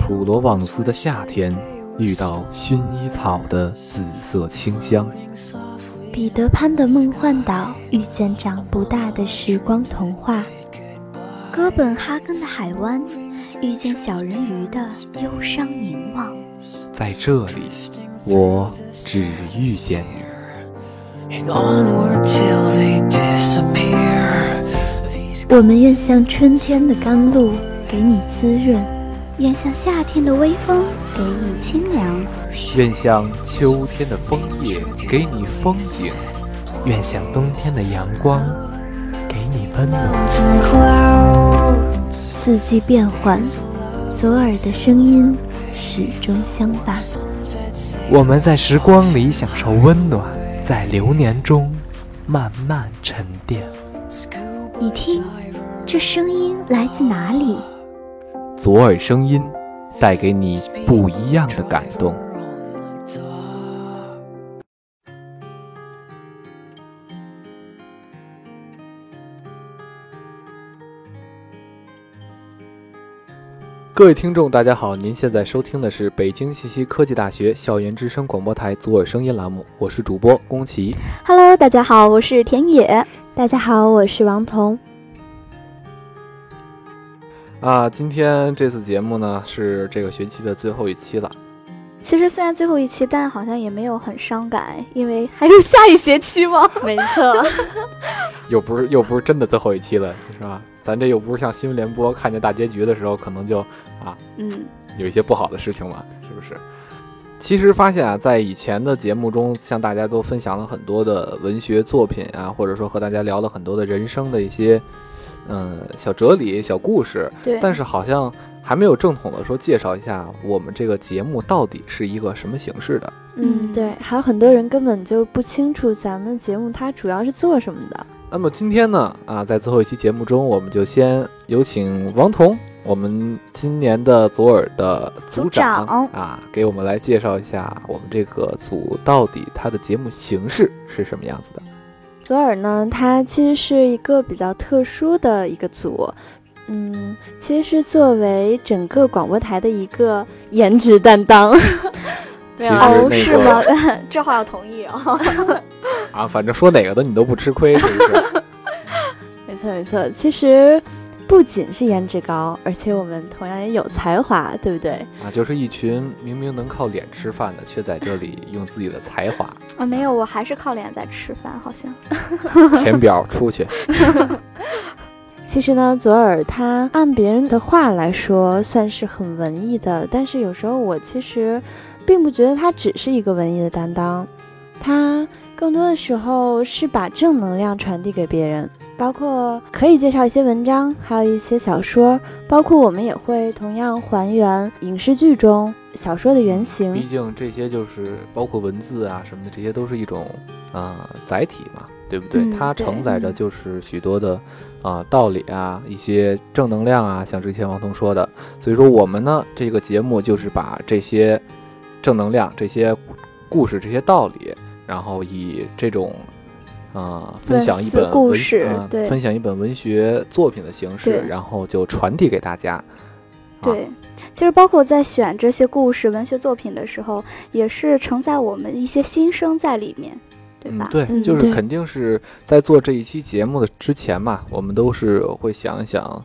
普罗旺斯的夏天遇到薰衣草的紫色清香，彼得潘的梦幻岛遇见长不大的时光童话，哥本哈根的海湾遇见小人鱼的忧伤凝望。在这里，我只遇见你。and onward till they disappear. These 我们愿像春天的甘露，给你滋润；愿像夏天的微风，给你清凉。愿像秋天的枫叶给你风景，愿像冬天的阳光，给你温暖。四季变换，左耳的声音始终相伴。我们在时光里享受温暖，在流年中慢慢沉淀。你听，这声音来自哪里？左耳声音带给你不一样的感动。各位听众，大家好，您现在收听的是北京信息科技大学校园之声广播台左耳声音栏目，我是主播宫崎。Hello，大家好，我是田野。大家好，我是王彤。啊，今天这次节目呢是这个学期的最后一期了。其实虽然最后一期，但好像也没有很伤感，因为还有下一学期嘛。没错，又不是又不是真的最后一期了，是吧？咱这又不是像新闻联播看见大结局的时候，可能就啊嗯，有一些不好的事情嘛，是不是？其实发现啊，在以前的节目中，向大家都分享了很多的文学作品啊，或者说和大家聊了很多的人生的一些嗯小哲理、小故事，对。但是好像还没有正统的说介绍一下我们这个节目到底是一个什么形式的。嗯，对，还有很多人根本就不清楚咱们节目它主要是做什么的。那么今天呢，啊，在最后一期节目中，我们就先有请王彤，我们今年的左耳的组组长啊，给我们来介绍一下我们这个组到底它的节目形式是什么样子的。左耳呢，它其实是一个比较特殊的一个组，嗯，其实是作为整个广播台的一个颜值担当。哦，是吗？这话要同意哦。啊，反正说哪个的你都不吃亏，是不是？没错没错，其实不仅是颜值高，而且我们同样也有才华，对不对？啊，就是一群明明能靠脸吃饭的，却在这里用自己的才华啊，没有，我还是靠脸在吃饭，好像。填表出去。其实呢，左耳他按别人的话来说算是很文艺的，但是有时候我其实并不觉得他只是一个文艺的担当，他更多的时候是把正能量传递给别人，包括可以介绍一些文章，还有一些小说，包括我们也会同样还原影视剧中小说的原型毕。竟这些就是包括文字啊什么的，这些都是一种啊、呃载体嘛，对不对？嗯它承载着就是许多的啊、道理啊，一些正能量啊，像之前王彤说的。所以说我们呢这个节目就是把这些正能量、这些故事、这些道理，然后以这种。啊、分享一本文故事啊对分享一本文学作品的形式，然后就传递给大家。啊对，其实包括在选这些故事、文学作品的时候，也是承载我们一些心声在里面，对吧？嗯，对，嗯对就是肯定是在做这一期节目的之前嘛，我们都是会想一想，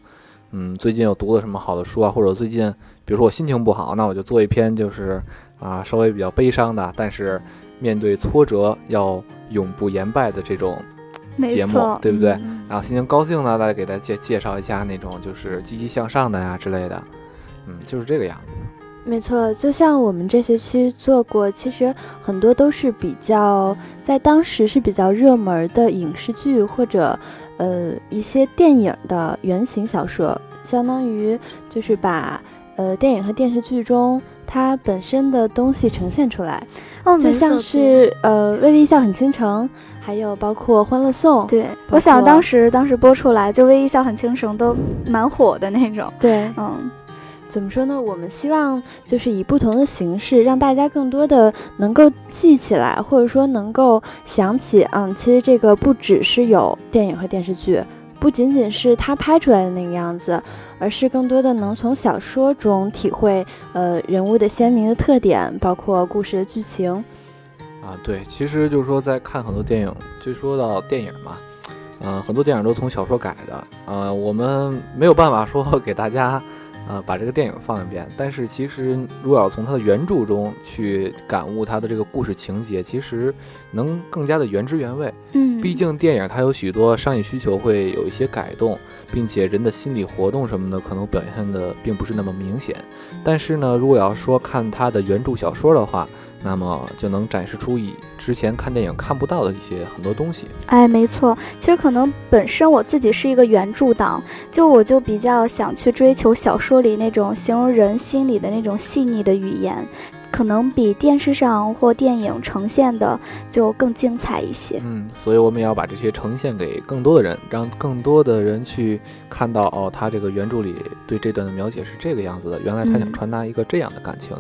嗯，最近有读了什么好的书啊，或者最近，比如说我心情不好，那我就做一篇就是啊稍微比较悲伤的，但是面对挫折要永不言败的这种节目，对不对？嗯然后心情高兴呢，再给大家介介绍一下那种就是积极向上的呀之类的，嗯，就是这个样子。没错，就像我们这学期做过，其实很多都是比较在当时是比较热门的影视剧或者呃一些电影的原型小说，相当于就是把呃电影和电视剧中它本身的东西呈现出来，哦，就像是呃《微微一笑很倾城》，还有包括《欢乐颂》，对，我想当时当时播出来，就《微微一笑很倾城》都蛮火的那种。对，嗯，怎么说呢？我们希望就是以不同的形式，让大家更多的能够记起来，或者说能够想起，嗯，其实这个不只是有电影和电视剧，不仅仅是他拍出来的那个样子，而是更多的能从小说中体会呃人物的鲜明的特点，包括故事的剧情。啊，对，其实就是说在看很多电影，就说到电影嘛，呃，很多电影都从小说改的，呃，我们没有办法说 给大家。呃，把这个电影放一遍，但是其实如果要从它的原著中去感悟它的这个故事情节，其实能更加的原汁原味。嗯，毕竟电影它有许多商业需求会有一些改动，并且人的心理活动什么的可能表现的并不是那么明显。但是呢，如果要说看它的原著小说的话，那么就能展示出以之前看电影看不到的一些很多东西。哎，没错，其实可能本身我自己是一个原著党，就我就比较想去追求小说里那种形容人心里的那种细腻的语言，可能比电视上或电影呈现的就更精彩一些。嗯，所以我们也要把这些呈现给更多的人，让更多的人去看到哦，他这个原著里对这段的描写是这个样子的，原来他想嗯传达一个这样的感情。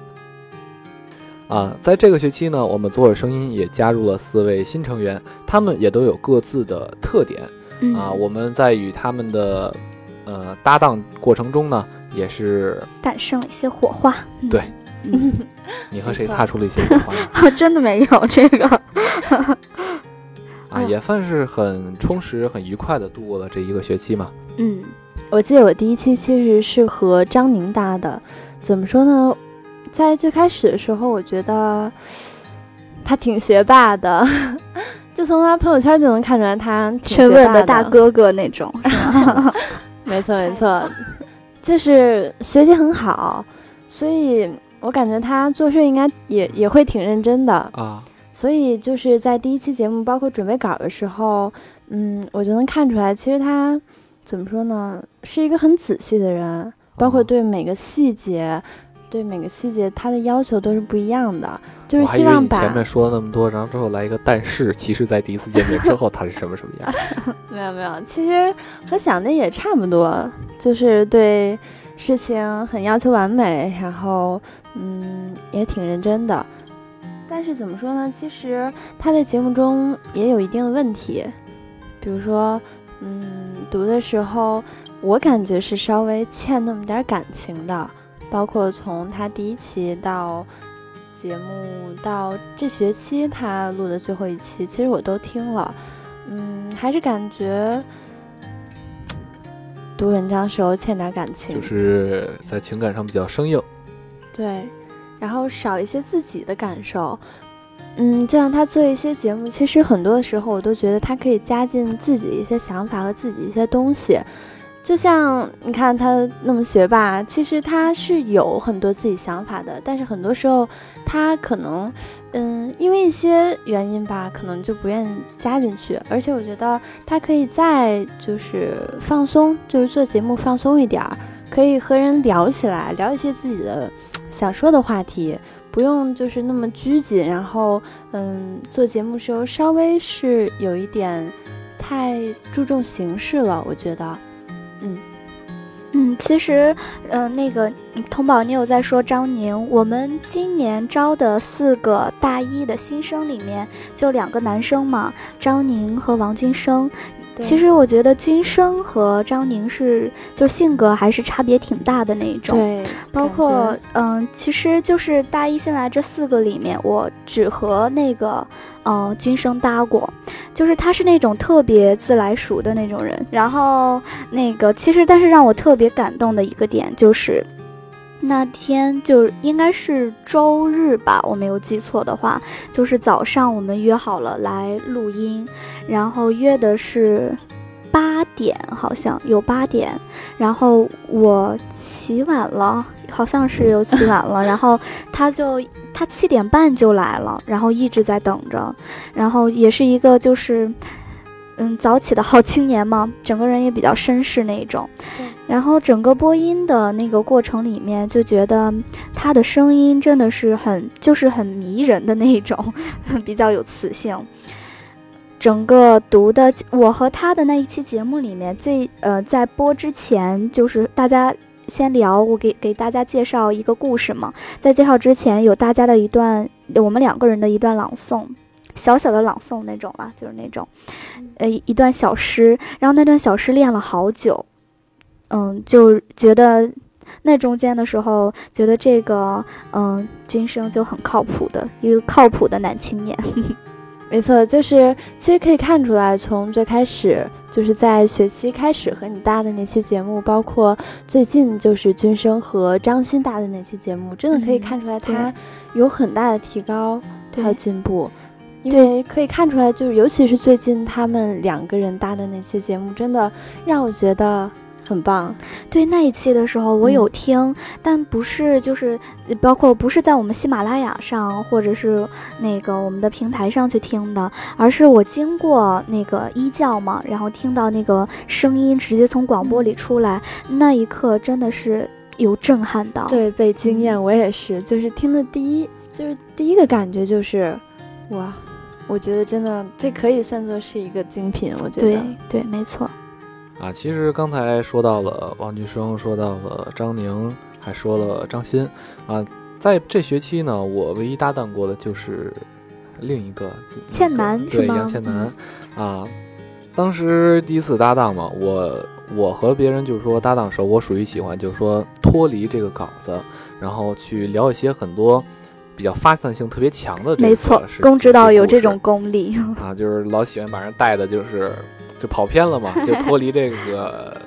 啊，在这个学期呢，我们左耳声音也加入了四位新成员，他们也都有各自的特点嗯啊。我们在与他们的呃搭档过程中呢，也是诞生了一些火花。嗯对嗯，你和谁擦出了一些 火花真的没有这个。啊，嗯也算是很充实、很愉快的度过了这一个学期嘛。嗯我记得我第一期其实是和张宁搭的，怎么说呢？在最开始的时候，我觉得他挺学霸的，就从他朋友圈就能看出来他挺沉稳学霸的的大。哥哥那种，没错没错，就是学习很好，所以我感觉他做事应该也也会挺认真的。啊，所以就是在第一期节目，包括准备稿的时候，嗯，我就能看出来，其实他怎么说呢，是一个很仔细的人，包括哦对每个细节，对每个细节他的要求都是不一样的，就是希望把前面说了那么多，然后之后来一个但是，其实在第一次见面之后他是什么什么样？没有没有，其实和想的也差不多，就是对事情很要求完美，然后嗯也挺认真的。但是怎么说呢？其实他在节目中也有一定的问题，比如说，嗯，读的时候我感觉是稍微欠那么点感情的，包括从他第一期到节目到这学期他录的最后一期，其实我都听了。嗯，还是感觉读文章时候欠点感情，就是在情感上比较生硬。对，然后少一些自己的感受。嗯，就像他做一些节目，其实很多的时候我都觉得他可以加进自己一些想法和自己一些东西。就像你看他那么学霸，其实他是有很多自己想法的，但是很多时候他可能，嗯，因为一些原因吧，可能就不愿意加进去。而且我觉得他可以再就是放松，就是做节目放松一点儿，可以和人聊起来，聊一些自己的想说的话题，不用就是那么拘谨。然后，嗯，做节目时候稍微是有一点太注重形式了，我觉得。嗯，其实，嗯，那个嗯童宝，你有在说张宁？我们今年招的四个大一的新生里面，就两个男生嘛，张宁和王军生。其实我觉得君生和张宁是，就性格还是差别挺大的那一种。对，包括嗯，其实就是大一新来这四个里面，我只和那个呃君生搭过，就是他是那种特别自来熟的那种人。然后那个其实，但是让我特别感动的一个点就是。那天就应该是周日吧，我没有记错的话，就是早上我们约好了来录音，然后约的是八点，好像有八点，然后我起晚了，好像是有起晚了，然后他就他七点半就来了，然后一直在等着，然后也是一个就是。嗯，早起的好青年嘛，整个人也比较绅士那一种。然后整个播音的那个过程里面，就觉得他的声音真的是很，就是很迷人的那一种，比较有磁性。整个读的，我和他的那一期节目里面最呃，在播之前，就是大家先聊，我给给大家介绍一个故事嘛。在介绍之前，有大家的一段，我们两个人的一段朗诵，小小的朗诵那种了，就是那种，呃，一一段小诗，然后那段小诗练了好久，嗯，就觉得那中间的时候，觉得这个嗯军生就很靠谱的一个靠谱的男青年。没错，就是其实可以看出来，从最开始就是在学期开始和你搭的那期节目，包括最近就是军生和张欣搭的那期节目，真的可以嗯看出来他有很大的提高，还有进步。因对为可以看出来，就是尤其是最近他们两个人搭的那期节目，真的让我觉得很棒。对那一期的时候，我有嗯听，但不是就是呃包括不是在我们喜马拉雅上或者是那个我们的平台上去听的，而是我经过那个一教嘛，然后听到那个声音直接从广播里出来，那一刻真的是有震撼到。对，被惊艳，我也是，就是听的第一，就是第一个感觉就是，哇，我觉得真的这可以算作是一个精品，我觉得。对对，没错。啊，其实刚才说到了王俊生，说到了张宁，还说了张欣啊，在这学期呢，我唯一搭档过的就是另一个倩楠是对吗杨倩楠啊。当时第一次搭档嘛，我我和别人就是说搭档的时候，我属于喜欢就是说脱离这个稿子，然后去聊一些很多比较发散性特别强的这个没错事，公指导有这种功力。啊，就是老喜欢把人带的，就是就跑偏了嘛，就脱离这个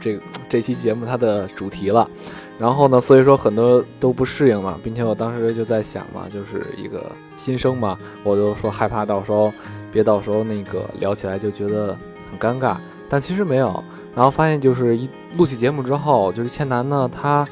这这期节目它的主题了。然后呢，所以说很多都不适应嘛，并且我当时就在想嘛，就是一个新生嘛，我就说害怕到时候别到时候那个聊起来就觉得很尴尬，但其实没有。然后发现就是一录起节目之后，就是倩楠呢，她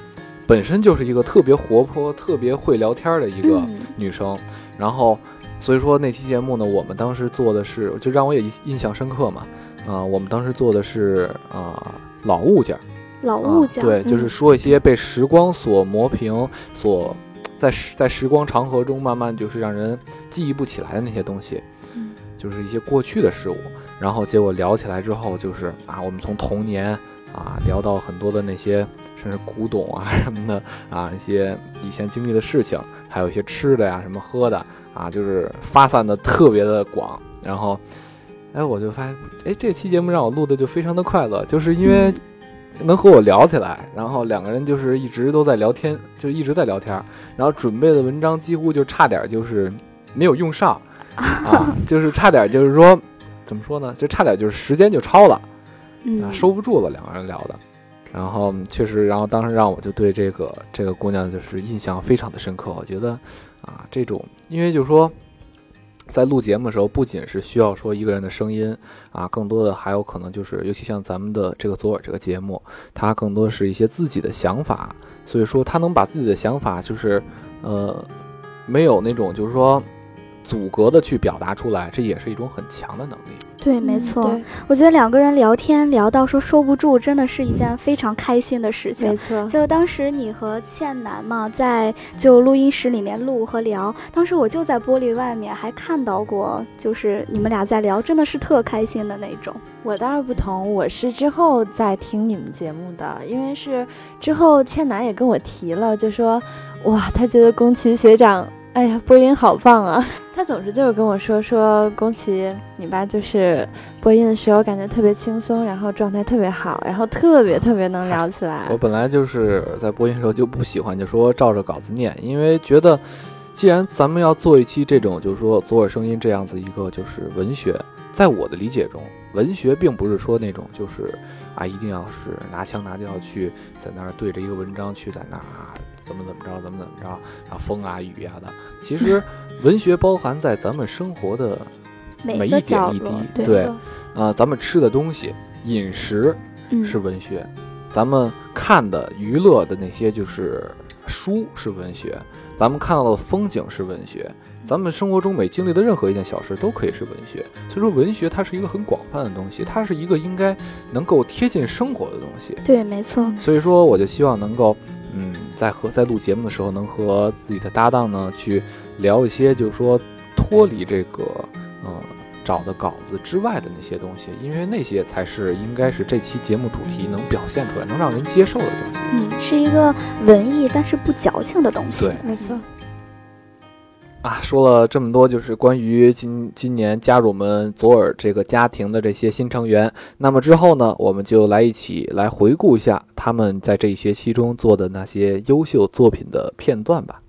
本身就是一个特别活泼、特别会聊天的一个嗯。女生，然后所以说那期节目呢，我们当时做的是，就让我也印印象深刻嘛，啊、我们当时做的是啊、老物件儿，老啊物件儿、对，就是嗯说一些被时光所磨平，所在时在时光长河中慢慢就是让人记忆不起来的那些东西，嗯。就是一些过去的事物。然后结果聊起来之后，就是啊，我们从童年啊聊到很多的那些甚至古董啊 什么的啊，一些以前经历的事情，还有一些吃的呀、什么喝的啊，就是发散的特别的广。然后，哎，我就发现，哎，这期节目让我录的就非常的快乐，就是因为能和我聊起来，然后两个人就是一直都在聊天，就一直在聊天，然后准备的文章几乎就差点就是没有用上 啊，就是差点就是说怎么说呢，就差点就是时间就超了。啊，嗯，收不住了，两个人聊的。然后确实，然后当时让我就对这个这个姑娘就是印象非常的深刻。我觉得啊，这种因为就是说，在录节目的时候，不仅是需要说一个人的声音啊，更多的还有可能就是，尤其像咱们的这个左耳这个节目，它更多是一些自己的想法。所以说，他能把自己的想法就是呃，没有那种就是说阻隔的去表达出来，这也是一种很强的能力。对，没嗯错。对，我觉得两个人聊天聊到说收不住，真的是一件非常开心的事情没。错。就当时你和倩楠嘛，在就录音室里面录和聊，当时我就在玻璃外面还看到过，就是你们俩在聊，真的是特开心的那种。我倒是不同，我是之后在听你们节目的，因为是之后倩楠也跟我提了，就说哇，他觉得宫崎学长，哎呀，播音好棒啊！他总是就是跟我说说宫崎，你吧就是播音的时候感觉特别轻松，然后状态特别好，然后特别特别能聊起来我。本来就是在播音的时候就不喜欢，就说照着稿子念，因为觉得既然咱们要做一期这种，就是说左耳声音这样子一个就是文学，在我的理解中，文学并不是说那种就是啊一定要是拿腔拿调去在那儿对着一个文章去在那儿啊怎么怎么着怎么怎么着啊风啊雨呀、的。其实文学包含在咱们生活的每一点一滴，对对，啊、咱们吃的东西、饮食，嗯，是文学，咱们看的娱乐的那些就是书是文学，咱们看到的风景是文学，咱们生活中每经历的任何一件小事都可以是文学。所以说，文学它是一个很广泛的东西，它是一个应该能够贴近生活的东西。对，没错。所以说，我就希望能够，嗯，在和在录节目的时候，能和自己的搭档呢去聊一些，就是说脱离这个，呃，找的稿子之外的那些东西，因为那些才是应该是这期节目主题能表现出来、能让人接受的东西。嗯，是一个文艺但是不矫情的东西。对没错，啊，说了这么多，就是关于今今年加入我们左耳这个家庭的这些新成员。那么之后呢，我们就来一起来回顾一下他们在这一学期中做的那些优秀作品的片段吧。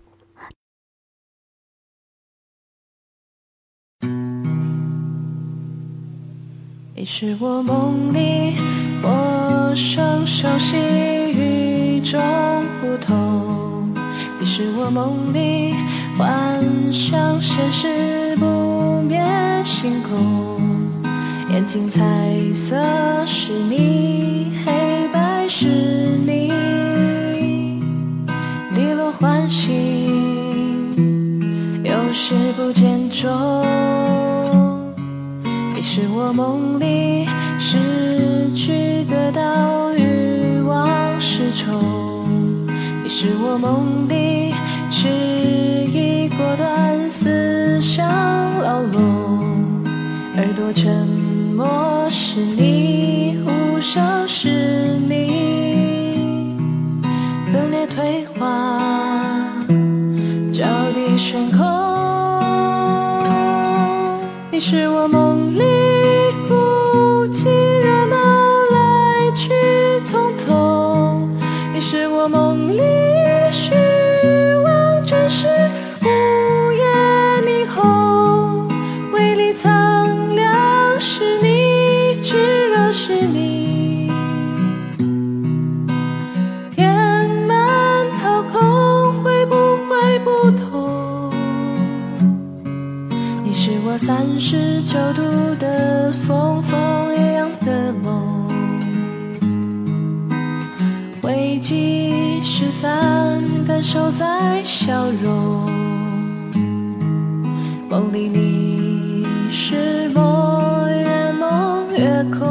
你是我梦里陌生熟悉与众不同，你是我梦里幻想现实不灭星空，眼睛彩色是你，黑白是你，滴落欢喜，有时不见踪。你是我梦里失去得到欲望失重，你是我梦里痴笼，耳朵沉默是你，呼啸时梦里你是梦，越梦越空，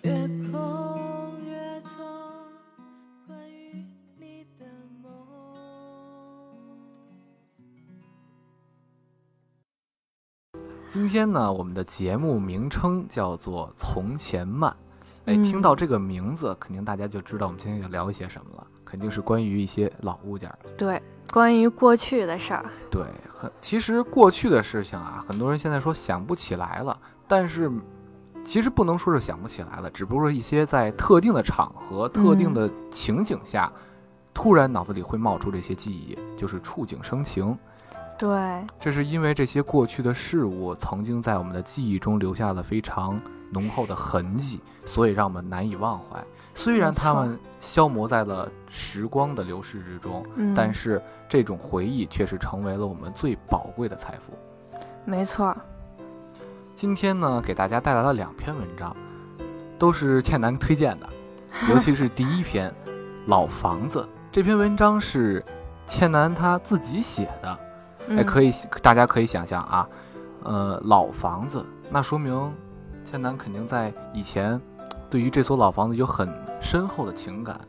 越空越痛，关于你的梦。今天呢，我们的节目名称叫做《从前慢》。哎，嗯听到这个名字，肯定大家就知道我们今天要聊一些什么了，肯定是关于一些老物件儿。对，关于过去的事儿，对，很其实过去的事情啊，很多人现在说想不起来了，但是其实不能说是想不起来了，只不过一些在特定的场合、特定的情景下，突然脑子里会冒出这些记忆，就是触景生情。对，这是因为这些过去的事物曾经在我们的记忆中留下了非常浓厚的痕迹，所以让我们难以忘怀。虽然他们消磨在了时光的流逝之中，嗯，但是这种回忆却是成为了我们最宝贵的财富。没错，今天呢，给大家带来了两篇文章，都是倩楠推荐的，尤其是第一篇《老房子》这篇文章是倩楠她自己写的。哎，可，以，大家可以想象啊，呃，老房子，那说明倩楠肯定在以前对于这所老房子有很深厚的情感，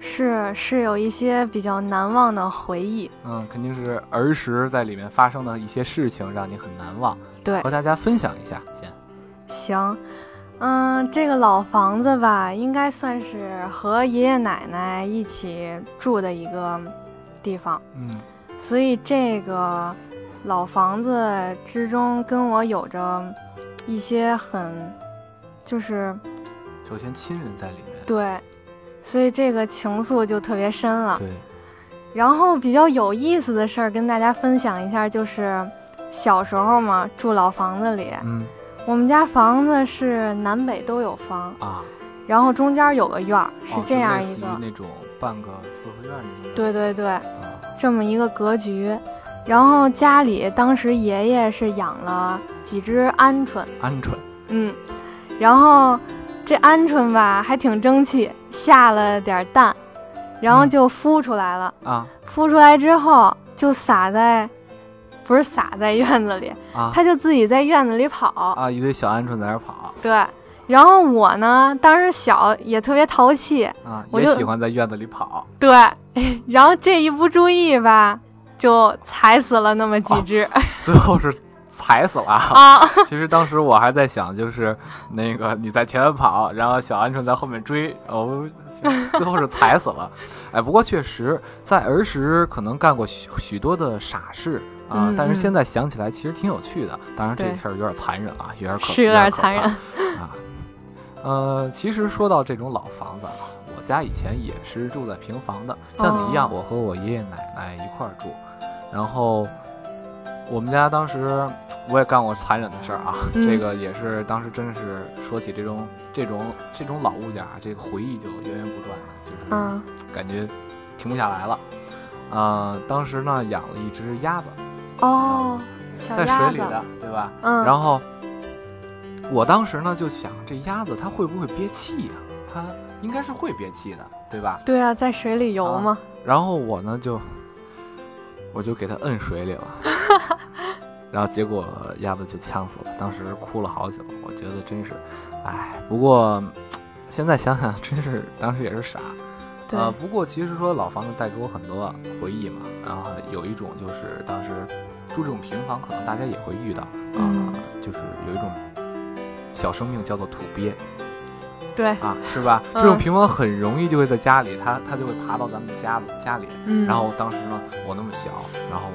是是有一些比较难忘的回忆，嗯，肯定是儿时在里面发生的一些事情让你很难忘，对和，大家分享一下先。行，嗯，这个老房子吧，应该算是和爷爷奶奶一起住的一个地方，嗯。所以这个老房子之中跟我有着一些很，就是首先亲人在里面，对，所以这个情愫就特别深了。对，然后比较有意思的事儿跟大家分享一下，就是小时候嘛，住老房子里，嗯我们家房子是南北都有房，啊，然后中间有个院儿，是哦这样一个，那种半个四合院那种，对对对，啊，这么一个格局。然后家里当时爷爷是养了几只鹌鹑，鹌鹑，嗯，然后这鹌鹑吧还挺争气，下了点蛋，然后嗯就孵出来了。啊孵出来之后就撒在，不是撒在院子里，啊它就自己在院子里跑。啊，一堆小鹌鹑在那儿跑对，然后我呢，当时小也特别淘气，啊，我就也喜欢在院子里跑，对，然后这一不注意吧，就踩死了那么几只。最后是踩死了。啊，其实当时我还在想，就是那个你在前面跑，然后小鹌鹑在后面追，哦，最后是 踩死了。哎，不过确实在儿时可能干过许许多的傻事啊，但是现在想起来其实挺有趣的。当然这事儿有点残忍啊，有点可是有点残忍。啊。呃，其实说到这种老房子啊，我家以前也是住在平房的，像你一样，哦我和我爷爷奶奶一块儿住。然后我们家当时我也干过残忍的事儿啊，嗯。这个也是当时真是说起这种这种这种老物件儿，这个回忆就源源不断的，就是嗯。感觉停不下来了。呃，当时呢养了一只鸭子，哦，小在水里的，对吧？嗯，然后我当时呢就想，这鸭子它会不会憋气呀、它应该是会憋气的，对吧？对啊，在水里游啊嘛，然后我呢就我就给它摁水里了，然后结果鸭子就呛死了，当时哭了好久，我觉得真是，唉，不过现在想想，真是当时也是傻。对，呃，不过其实说老房子带给我很多回忆嘛，然后有一种就是当时住这种平房，可能大家也会遇到啊、嗯就是有一种小生命叫做土鳖对，啊，是吧？嗯这种平房很容易就会在家里，它它就会爬到咱们的家家里。嗯，然后当时呢，我那么小，然后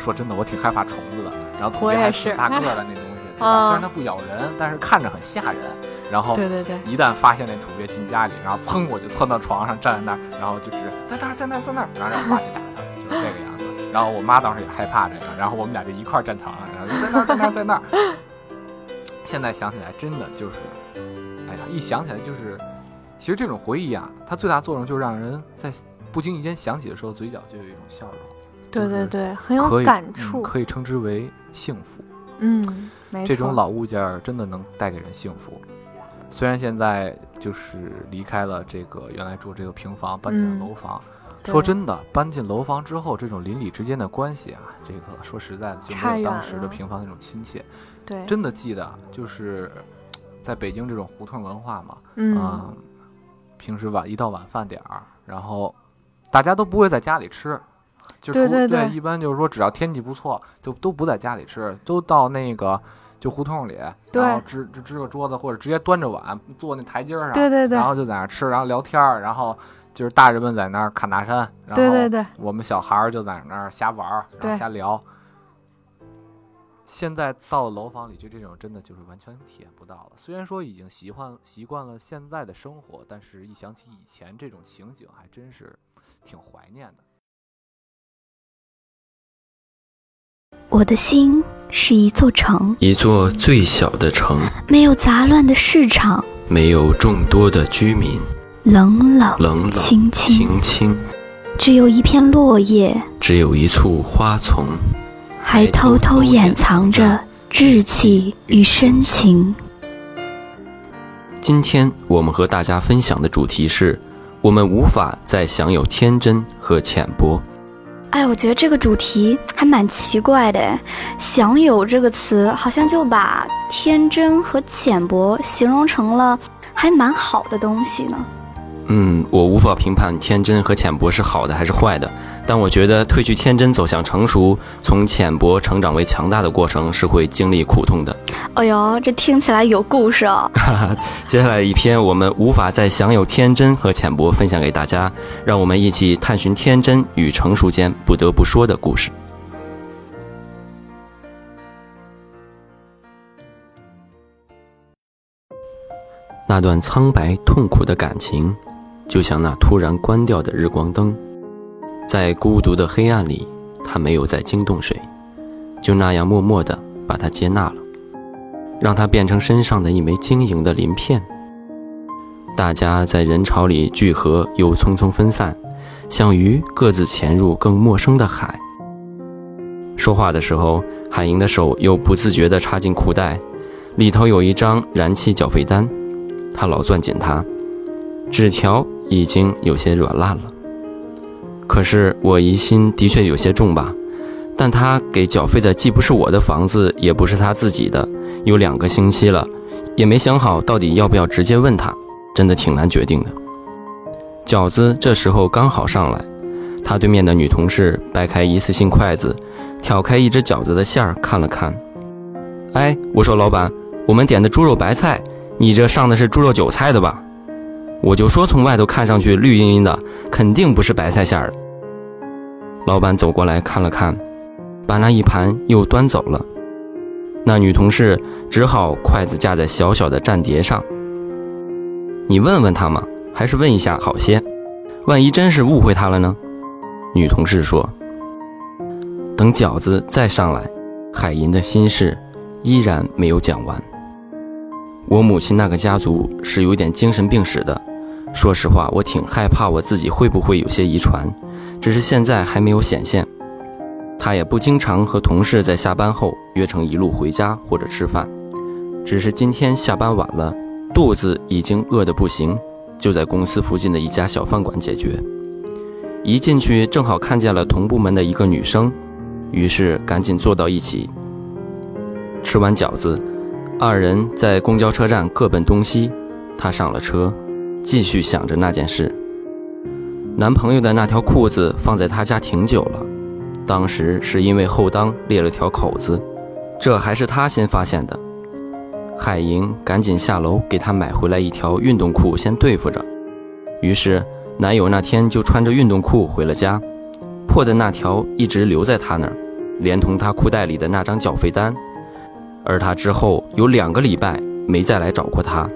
说真的，我挺害怕虫子的。然后土鳖还我也是挺大个 的那东西，对吧？啊虽然它不咬人，但是看着很吓人。然后对对对，一旦发现那土鳖进家里，然后噌我就窜到床上站在那儿，然后就是在那儿在那儿在那儿，然后让我妈去打它，就是这个样子。然后我妈当时也害怕这个，然后我们俩就一块儿站床上，然后就在那儿在那儿在那儿。现在想起来真的就是，哎呀，一想起来就是，其实这种回忆啊，它最大作用就是让人在不经意间想起的时候，嘴角就有一种笑容，对对对，很有感嗯触，可以称之为幸福。嗯，没错，这种老物件儿真的能带给人幸福。虽然现在就是离开了这个原来住这个平房，搬进了嗯楼房。对说真的，搬进楼房之后，这种邻里之间的关系啊，这个说实在的就没有当时的平房那种亲切。对，真的记得，就是在北京这种胡同文化嘛，嗯，啊，平时晚一到晚饭点儿，然后大家都不会在家里吃，就除对对对一般就是说只要天气不错，就都不在家里吃，都到那个就胡同里，然后支支支个桌子或者直接端着碗坐那台阶上，对对对然后就在那吃，然后聊天儿，然后就是大人们在那儿侃大山，然后对对对，我们小孩儿就在那儿瞎玩儿，然后瞎聊。现在到了楼房里，就这种真的就是完全体验不到了。虽然说已经习惯习惯了现在的生活，但是一想起以前这种情景，还真是挺怀念的。我的心是一座城，一座最小的城，没有杂乱的市场，没有众多的居民，冷冷冷冷清清，清清，只有一片落叶，只有一簇花丛。还偷偷掩藏着稚气与深情。今天我们和大家分享的主题是：我们无法再享有天真和浅薄。哎，我觉得这个主题还蛮奇怪的。“享有”这个词，好像就把天真和浅薄形容成了还蛮好的东西呢。嗯，我无法评判天真和浅薄是好的还是坏的，但我觉得褪去天真走向成熟，从浅薄成长为强大的过程是会经历苦痛的。哎呦，这听起来有故事哦。接下来一篇我们无法再享有天真和浅薄分享给大家，让我们一起探寻天真与成熟间不得不说的故事。那段苍白痛苦的感情，就像那突然关掉的日光灯，在孤独的黑暗里，他没有再惊动谁，就那样默默地把它接纳了。让它变成身上的一枚晶莹的鳞片。大家在人潮里聚合，又匆匆分散，像鱼各自潜入更陌生的海。说话的时候，海英的手又不自觉地插进裤袋，里头有一张燃气缴费单，他老攥紧它，纸条已经有些软烂了。可是我疑心的确有些重吧，但他给缴费的既不是我的房子，也不是他自己的。有两个星期了，也没想好到底要不要直接问他，真的挺难决定的。饺子这时候刚好上来，他对面的女同事掰开一次性筷子，挑开一只饺子的馅儿看了看，哎，我说老板，我们点的猪肉白菜，你这上的是猪肉韭菜的吧？我就说从外头看上去绿茵茵的，肯定不是白菜馅儿的。老板走过来看了看，把那一盘又端走了。那女同事只好筷子架在小小的蘸碟上。你问问他嘛，还是问一下好些，万一真是误会他了呢？女同事说：“等饺子再上来，海银的心事依然没有讲完。我母亲那个家族是有点精神病史的，说实话，我挺害怕我自己会不会有些遗传，只是现在还没有显现。她也不经常和同事在下班后约成一路回家或者吃饭，只是今天下班晚了，肚子已经饿得不行，就在公司附近的一家小饭馆解决。”一进去，正好看见了同部门的一个女生，于是赶紧坐到一起。吃完饺子，二人在公交车站各奔东西。她上了车，继续想着那件事。男朋友的那条裤子放在他家挺久了，当时是因为后裆裂了条口子，这还是他先发现的。海莹赶紧下楼给他买回来一条运动裤，先对付着。于是。男友那天就穿着运动裤回了家，破的那条一直留在他那儿，连同他裤袋里的那张缴费单。而他之后有两个礼拜没再来找过他，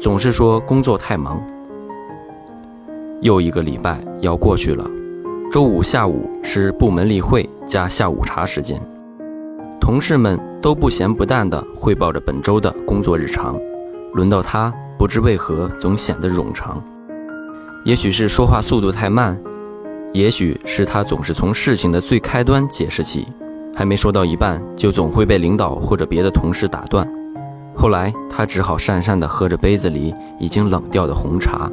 总是说工作太忙。又一个礼拜要过去了，周五下午是部门例会加下午茶时间，同事们都不咸不淡地汇报着本周的工作日常，轮到他，不知为何总显得冗长。也许是说话速度太慢，也许是他总是从事情的最开端解释起，还没说到一半，就总会被领导或者别的同事打断。后来他只好讪讪地喝着杯子里已经冷掉的红茶，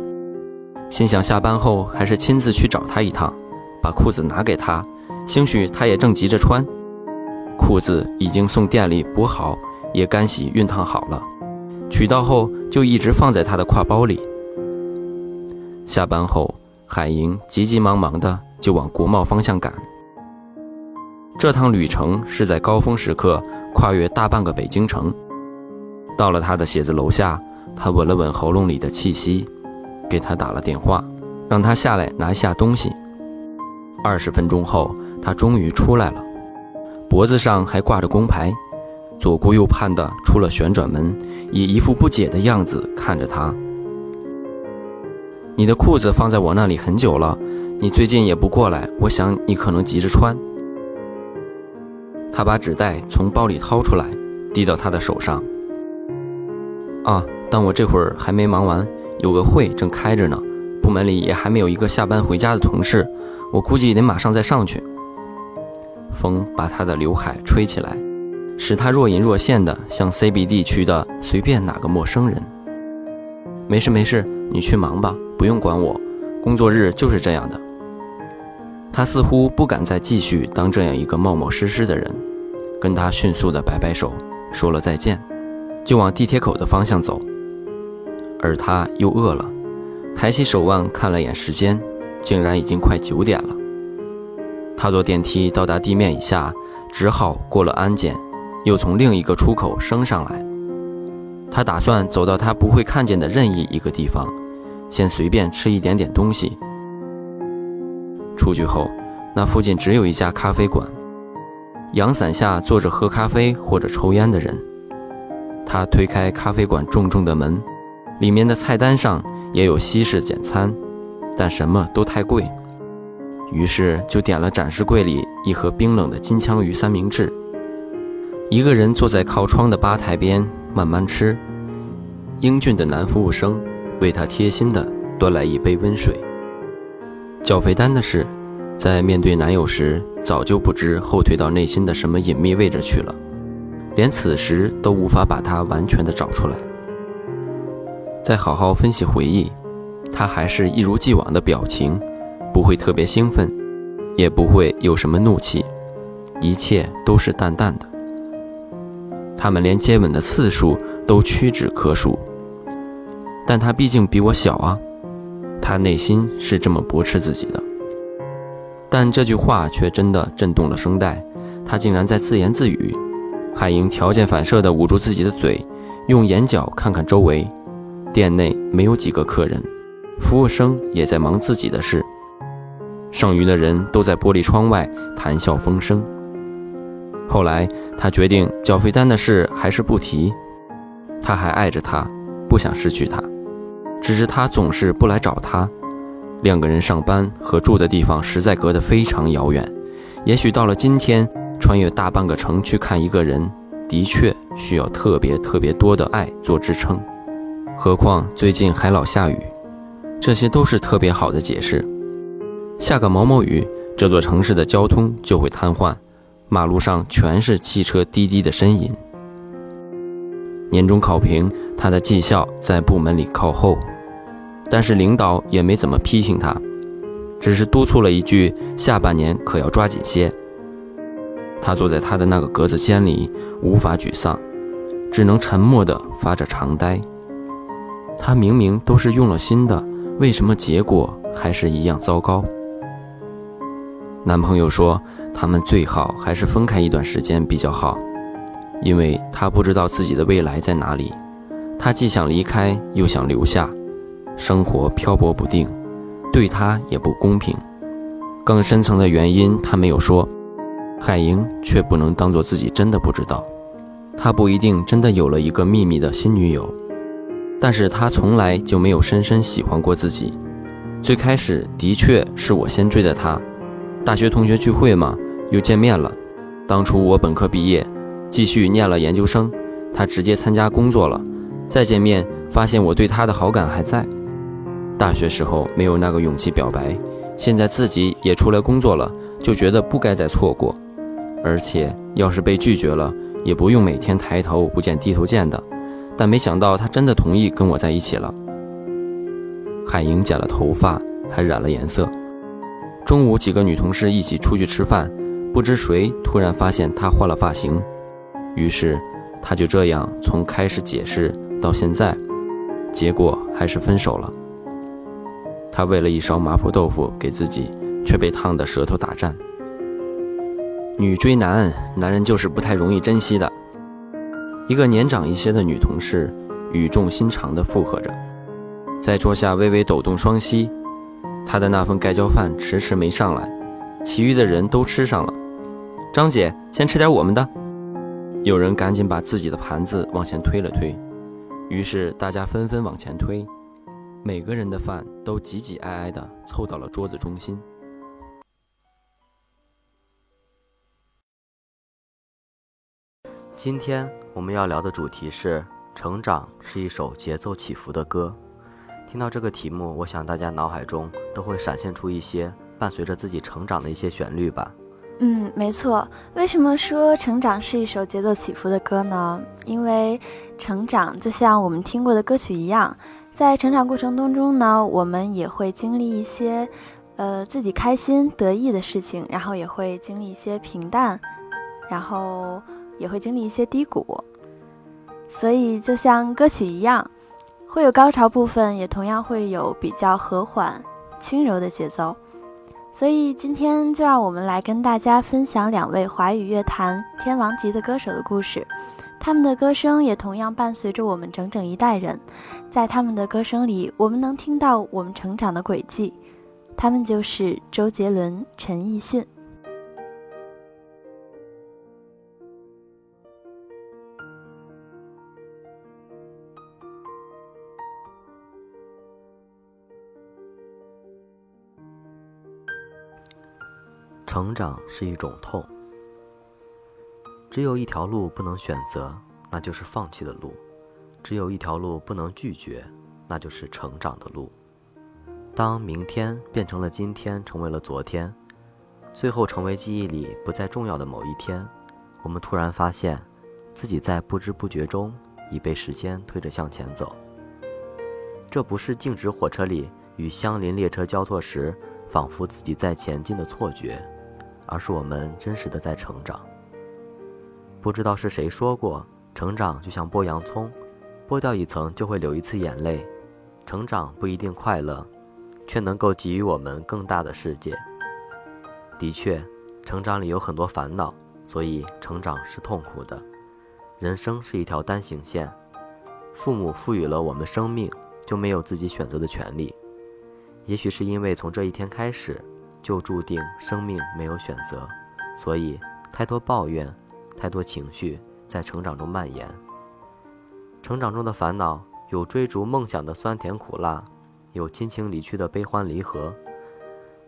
心想下班后还是亲自去找他一趟，把裤子拿给他，兴许他也正急着穿。裤子已经送店里补好，也干洗熨烫好了，取到后就一直放在他的挎包里。下班后，海莹急急忙忙的就往国贸方向赶。这趟旅程是在高峰时刻跨越大半个北京城。到了他的写字楼下，他闻了闻喉咙里的气息，给他打了电话，让他下来拿一下东西。二十分钟后，他终于出来了，脖子上还挂着工牌，左顾右盼的出了旋转门，以一副不解的样子看着他。你的裤子放在我那里很久了，你最近也不过来，我想你可能急着穿。他把纸袋从包里掏出来，递到他的手上。啊，但我这会儿还没忙完，有个会正开着呢，部门里也还没有一个下班回家的同事，我估计得马上再上去。风把他的刘海吹起来，使他若隐若现的像 CBD 区的随便哪个陌生人。没事没事，你去忙吧。不用管我，工作日就是这样的。他似乎不敢再继续当这样一个冒冒失失的人，跟他迅速的摆摆手，说了再见，就往地铁口的方向走。而他又饿了，抬起手腕看了眼时间，竟然已经快九点了。他坐电梯到达地面以下，只好过了安检，又从另一个出口升上来。他打算走到他不会看见的任意一个地方。先随便吃一点点东西。出去后，那附近只有一家咖啡馆，阳伞下坐着喝咖啡或者抽烟的人。他推开咖啡馆重重的门，里面的菜单上也有西式简餐，但什么都太贵，于是就点了展示柜里一盒冰冷的金枪鱼三明治。一个人坐在靠窗的吧台边慢慢吃，英俊的男服务生。为他贴心的端来一杯温水。缴肥单的事，在面对男友时，早就不知后退到内心的什么隐秘位置去了，连此时都无法把它完全的找出来。再好好分析回忆，他还是一如既往的表情，不会特别兴奋，也不会有什么怒气，一切都是淡淡的。他们连接吻的次数都屈指可数。但他毕竟比我小啊，他内心是这么驳斥自己的。但这句话却真的震动了声带，他竟然在自言自语：“海英条件反射地捂住自己的嘴，用眼角看看周围。店内没有几个客人，服务生也在忙自己的事，剩余的人都在玻璃窗外谈笑风生。后来，他决定缴费单的事还是不提。他还爱着她，不想失去她，只是他总是不来找她。两个人上班和住的地方实在隔得非常遥远。也许到了今天，穿越大半个城去看一个人，的确需要特别特别多的爱做支撑。何况最近还老下雨，这些都是特别好的解释。下个毛毛雨，这座城市的交通就会瘫痪。马路上全是汽车滴滴的呻吟。年终考评，他的绩效在部门里靠后，但是领导也没怎么批评他，只是督促了一句：“下半年可要抓紧些。”他坐在他的那个格子间里，无法沮丧，只能沉默地发着长呆。他明明都是用了心的，为什么结果还是一样糟糕？男朋友说。他们最好还是分开一段时间比较好，因为他不知道自己的未来在哪里，他既想离开又想留下，生活漂泊不定，对他也不公平。更深层的原因他没有说，海莹却不能当做自己真的不知道，他不一定真的有了一个秘密的新女友，但是他从来就没有深深喜欢过自己。最开始的确是我先追的他，大学同学聚会嘛。又见面了。当初我本科毕业，继续念了研究生，他直接参加工作了。再见面，发现我对他的好感还在。大学时候没有那个勇气表白，现在自己也出来工作了，就觉得不该再错过。而且要是被拒绝了，也不用每天抬头不见低头见的。但没想到他真的同意跟我在一起了。海莹剪了头发，还染了颜色。中午几个女同事一起出去吃饭。不知谁突然发现他换了发型，于是他就这样从开始解释到现在，结果还是分手了。他为了一勺麻婆豆腐给自己，却被烫得舌头打颤。女追男，男人就是不太容易珍惜的。一个年长一些的女同事语重心长地附和着，在桌下微微抖动双膝。她的那份盖浇饭迟迟没上来。其余的人都吃上了，张姐先吃点我们的。有人赶紧把自己的盘子往前推了推，于是大家纷纷往前推，每个人的饭都挤挤挨挨的凑到了桌子中心。今天我们要聊的主题是：成长是一首节奏起伏的歌。听到这个题目，我想大家脑海中都会闪现出一些。伴随着自己成长的一些旋律吧。嗯，没错。为什么说成长是一首节奏起伏的歌呢？因为成长就像我们听过的歌曲一样，在成长过程当中呢，我们也会经历一些，呃，自己开心得意的事情，然后也会经历一些平淡，然后也会经历一些低谷。所以就像歌曲一样，会有高潮部分，也同样会有比较和缓、轻柔的节奏。所以今天就让我们来跟大家分享两位华语乐坛天王级的歌手的故事，他们的歌声也同样伴随着我们整整一代人，在他们的歌声里，我们能听到我们成长的轨迹，他们就是周杰伦、陈奕迅。成长是一种痛，只有一条路不能选择，那就是放弃的路；只有一条路不能拒绝，那就是成长的路。当明天变成了今天，成为了昨天，最后成为记忆里不再重要的某一天，我们突然发现，自己在不知不觉中已被时间推着向前走。这不是静止火车里与相邻列车交错时，仿佛自己在前进的错觉。而是我们真实的在成长。不知道是谁说过，成长就像剥洋葱，剥掉一层就会流一次眼泪。成长不一定快乐，却能够给予我们更大的世界。的确，成长里有很多烦恼，所以成长是痛苦的。人生是一条单行线，父母赋予了我们生命，就没有自己选择的权利。也许是因为从这一天开始，就注定生命没有选择，所以太多抱怨，太多情绪在成长中蔓延。成长中的烦恼有追逐梦想的酸甜苦辣，有亲情离去的悲欢离合，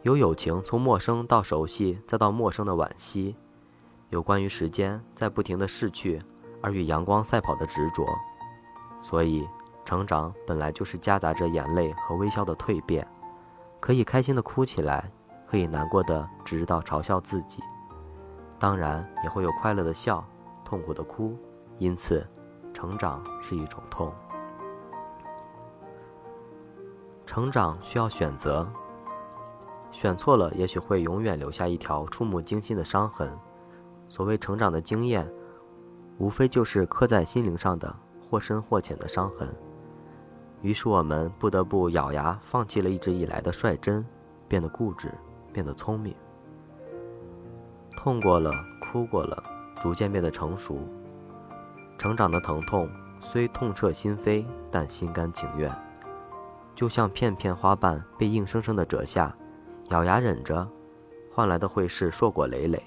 有友情从陌生到熟悉再到陌生的惋惜，有关于时间在不停的逝去而与阳光赛跑的执着。所以，成长本来就是夹杂着眼泪和微笑的蜕变。可以开心的哭起来，可以难过的只知道嘲笑自己，当然也会有快乐的笑，痛苦的哭。因此，成长是一种痛。成长需要选择，选错了，也许会永远留下一条触目惊心的伤痕。所谓成长的经验，无非就是刻在心灵上的或深或浅的伤痕。于是我们不得不咬牙放弃了一直以来的率真，变得固执，变得聪明。痛过了，哭过了，逐渐变得成熟。成长的疼痛虽痛彻心扉，但心甘情愿。就像片片花瓣被硬生生的折下，咬牙忍着，换来的会是硕果累累。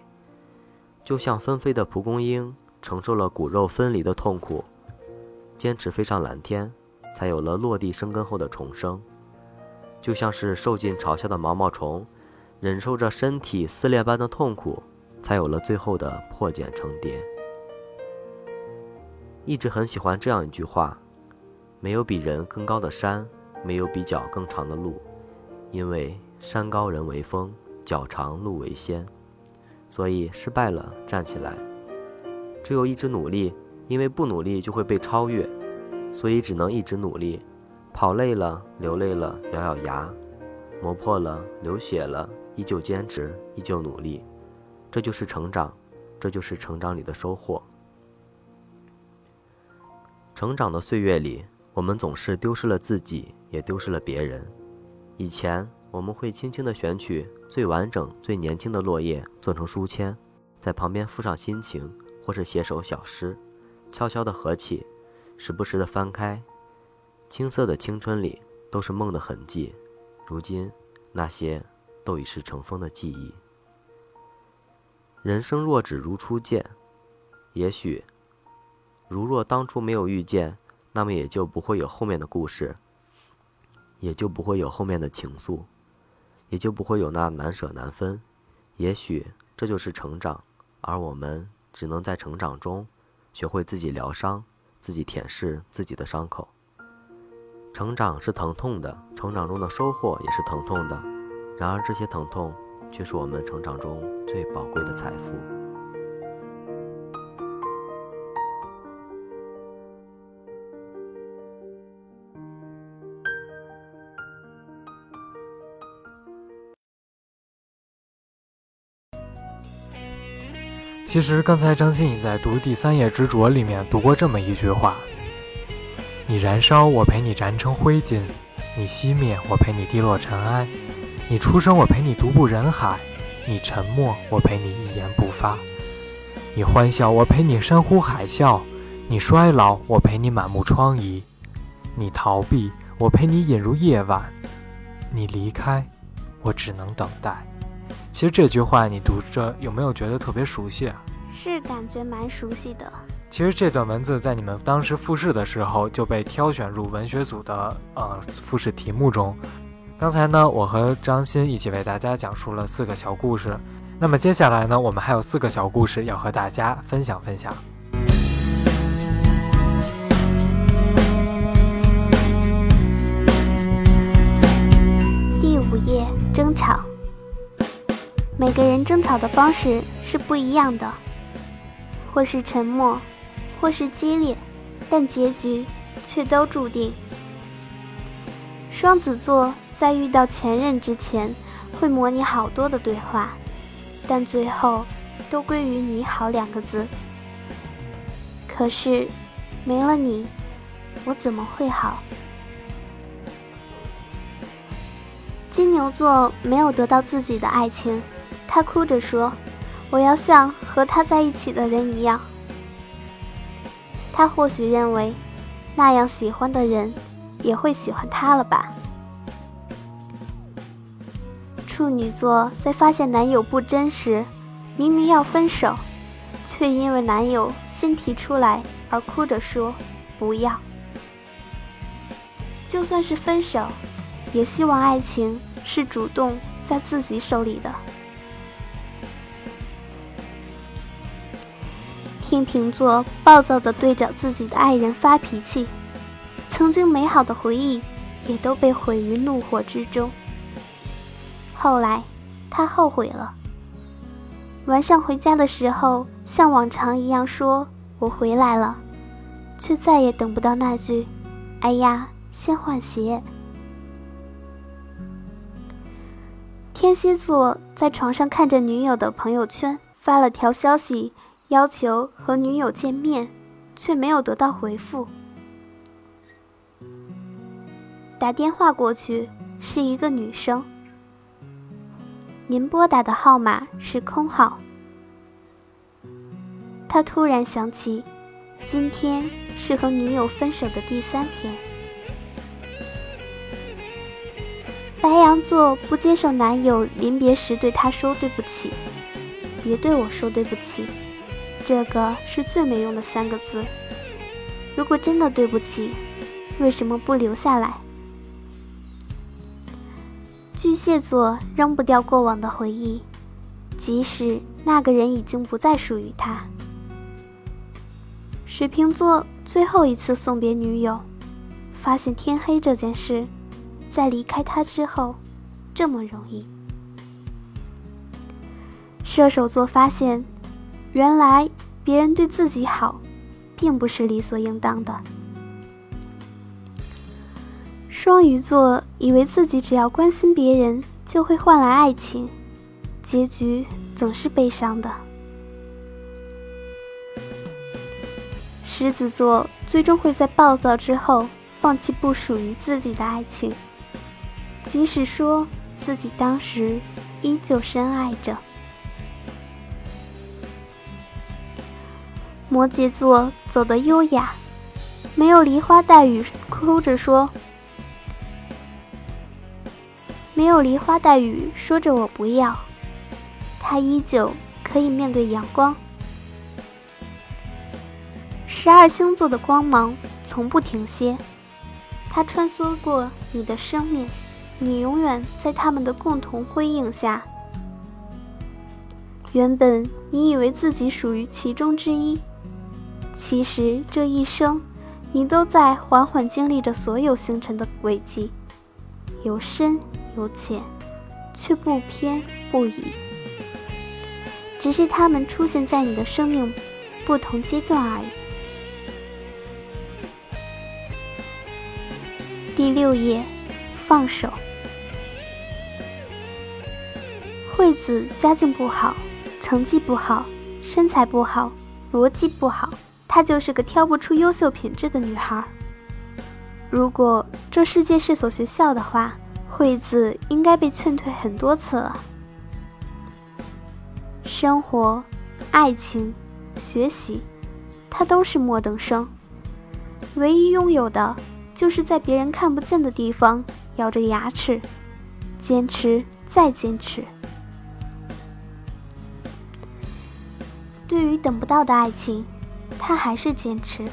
就像纷飞的蒲公英，承受了骨肉分离的痛苦，坚持飞上蓝天。才有了落地生根后的重生，就像是受尽嘲笑的毛毛虫，忍受着身体撕裂般的痛苦，才有了最后的破茧成蝶。一直很喜欢这样一句话：没有比人更高的山，没有比脚更长的路，因为山高人为峰，脚长路为先。所以失败了站起来，只有一直努力，因为不努力就会被超越。所以只能一直努力，跑累了、流泪了，咬咬牙，磨破了、流血了，依旧坚持，依旧努力。这就是成长，这就是成长里的收获。成长的岁月里，我们总是丢失了自己，也丢失了别人。以前我们会轻轻地选取最完整、最年轻的落叶，做成书签，在旁边附上心情，或是写首小诗，悄悄地合起。时不时地翻开，青涩的青春里都是梦的痕迹。如今，那些都已是尘封的记忆。人生若只如初见，也许，如若当初没有遇见，那么也就不会有后面的故事，也就不会有后面的情愫，也就不会有那难舍难分。也许这就是成长，而我们只能在成长中，学会自己疗伤。自己舔舐自己的伤口。成长是疼痛的，成长中的收获也是疼痛的。然而，这些疼痛却是我们成长中最宝贵的财富。其实刚才张馨予在读《第三页执着》里面读过这么一句话：“你燃烧，我陪你燃成灰烬；你熄灭，我陪你滴落尘埃；你出生，我陪你独步人海；你沉默，我陪你一言不发；你欢笑，我陪你山呼海啸；你衰老，我陪你满目疮痍；你逃避，我陪你引入夜晚；你离开，我只能等待。”其实这句话你读着有没有觉得特别熟悉啊？是感觉蛮熟悉的。其实这段文字在你们当时复试的时候就被挑选入文学组的呃复试题目中。刚才呢，我和张欣一起为大家讲述了四个小故事。那么接下来呢，我们还有四个小故事要和大家分享分享。第五页，争吵。每个人争吵的方式是不一样的，或是沉默，或是激烈，但结局却都注定。双子座在遇到前任之前，会模拟好多的对话，但最后都归于“你好”两个字。可是，没了你，我怎么会好？金牛座没有得到自己的爱情。他哭着说：“我要像和他在一起的人一样。”他或许认为，那样喜欢的人也会喜欢他了吧。处女座在发现男友不真时，明明要分手，却因为男友先提出来而哭着说不要。就算是分手，也希望爱情是主动在自己手里的。天秤座暴躁的对着自己的爱人发脾气，曾经美好的回忆也都被毁于怒火之中。后来，他后悔了。晚上回家的时候，像往常一样说“我回来了”，却再也等不到那句“哎呀，先换鞋”。天蝎座在床上看着女友的朋友圈，发了条消息，要求和女友见面，却没有得到回复。打电话过去，是一个女生。您拨打的号码是空号。他突然想起，今天是和女友分手的第三天。白羊座不接受男友临别时对他说对不起，别对我说对不起，这个是最没用的三个字。如果真的对不起，为什么不留下来？巨蟹座扔不掉过往的回忆，即使那个人已经不再属于他。水瓶座最后一次送别女友，发现天黑这件事，在离开他之后，这么容易。射手座发现，原来别人对自己好，并不是理所应当的。双鱼座以为自己只要关心别人就会换来爱情，结局总是悲伤的。狮子座最终会在暴躁之后放弃不属于自己的爱情，即使说自己当时依旧深爱着。摩羯座走得优雅，没有梨花带雨，哭着说。没有梨花带雨，说着我不要，他依旧可以面对阳光。十二星座的光芒从不停歇，它穿梭过你的生命，你永远在他们的共同辉映下。原本你以为自己属于其中之一，其实这一生，你都在缓缓经历着所有星辰的轨迹，有深。有浅，却不偏不倚，只是他们出现在你的生命不同阶段而已。第六页，放手。惠子家境不好，成绩不好，身材不好，逻辑不好，她就是个挑不出优秀品质的女孩。如果这世界是所学校的话。惠子应该被劝退很多次了。生活、爱情、学习，他都是末等生。唯一拥有的，就是在别人看不见的地方咬着牙齿，坚持再坚持。对于等不到的爱情，他还是坚持。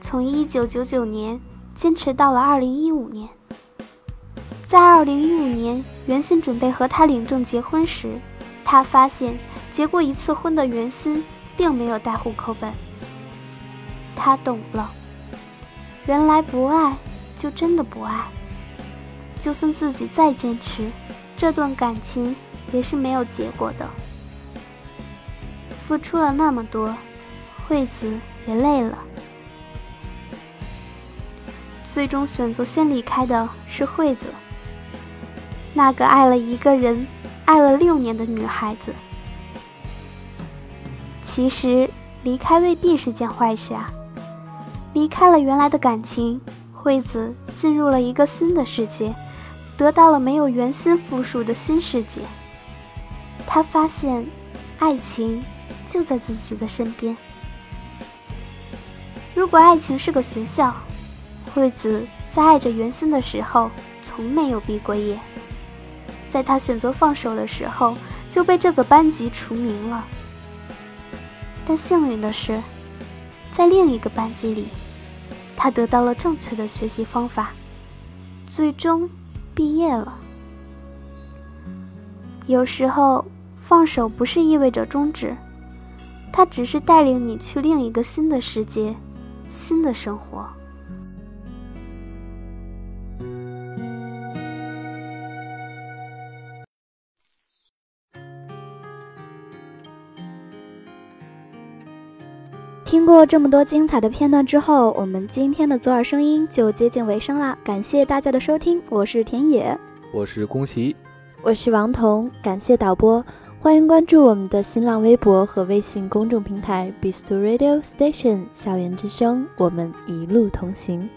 从一九九九年坚持到了二零一五年。在二零一五年，袁心准备和他领证结婚时，他发现结过一次婚的袁心并没有带户口本。他懂了，原来不爱就真的不爱。就算自己再坚持，这段感情也是没有结果的。付出了那么多，惠子也累了，最终选择先离开的是惠子。那个爱了一个人，爱了六年的女孩子，其实离开未必是件坏事啊。离开了原来的感情，惠子进入了一个新的世界，得到了没有原心附属的新世界。她发现，爱情就在自己的身边。如果爱情是个学校，惠子在爱着袁心的时候从没有毕过业，在他选择放手的时候就被这个班级除名了。但幸运的是，在另一个班级里，他得到了正确的学习方法，最终毕业了。有时候，放手不是意味着终止，它只是带领你去另一个新的世界，新的生活。听过这么多精彩的片段之后，我们今天的左耳声音就接近尾声啦。感谢大家的收听，我是田野，我是宫崎，我是王彤，感谢导播，欢迎关注我们的新浪微博和微信公众平台 b e s t Radio Station 校园之声，我们一路同行。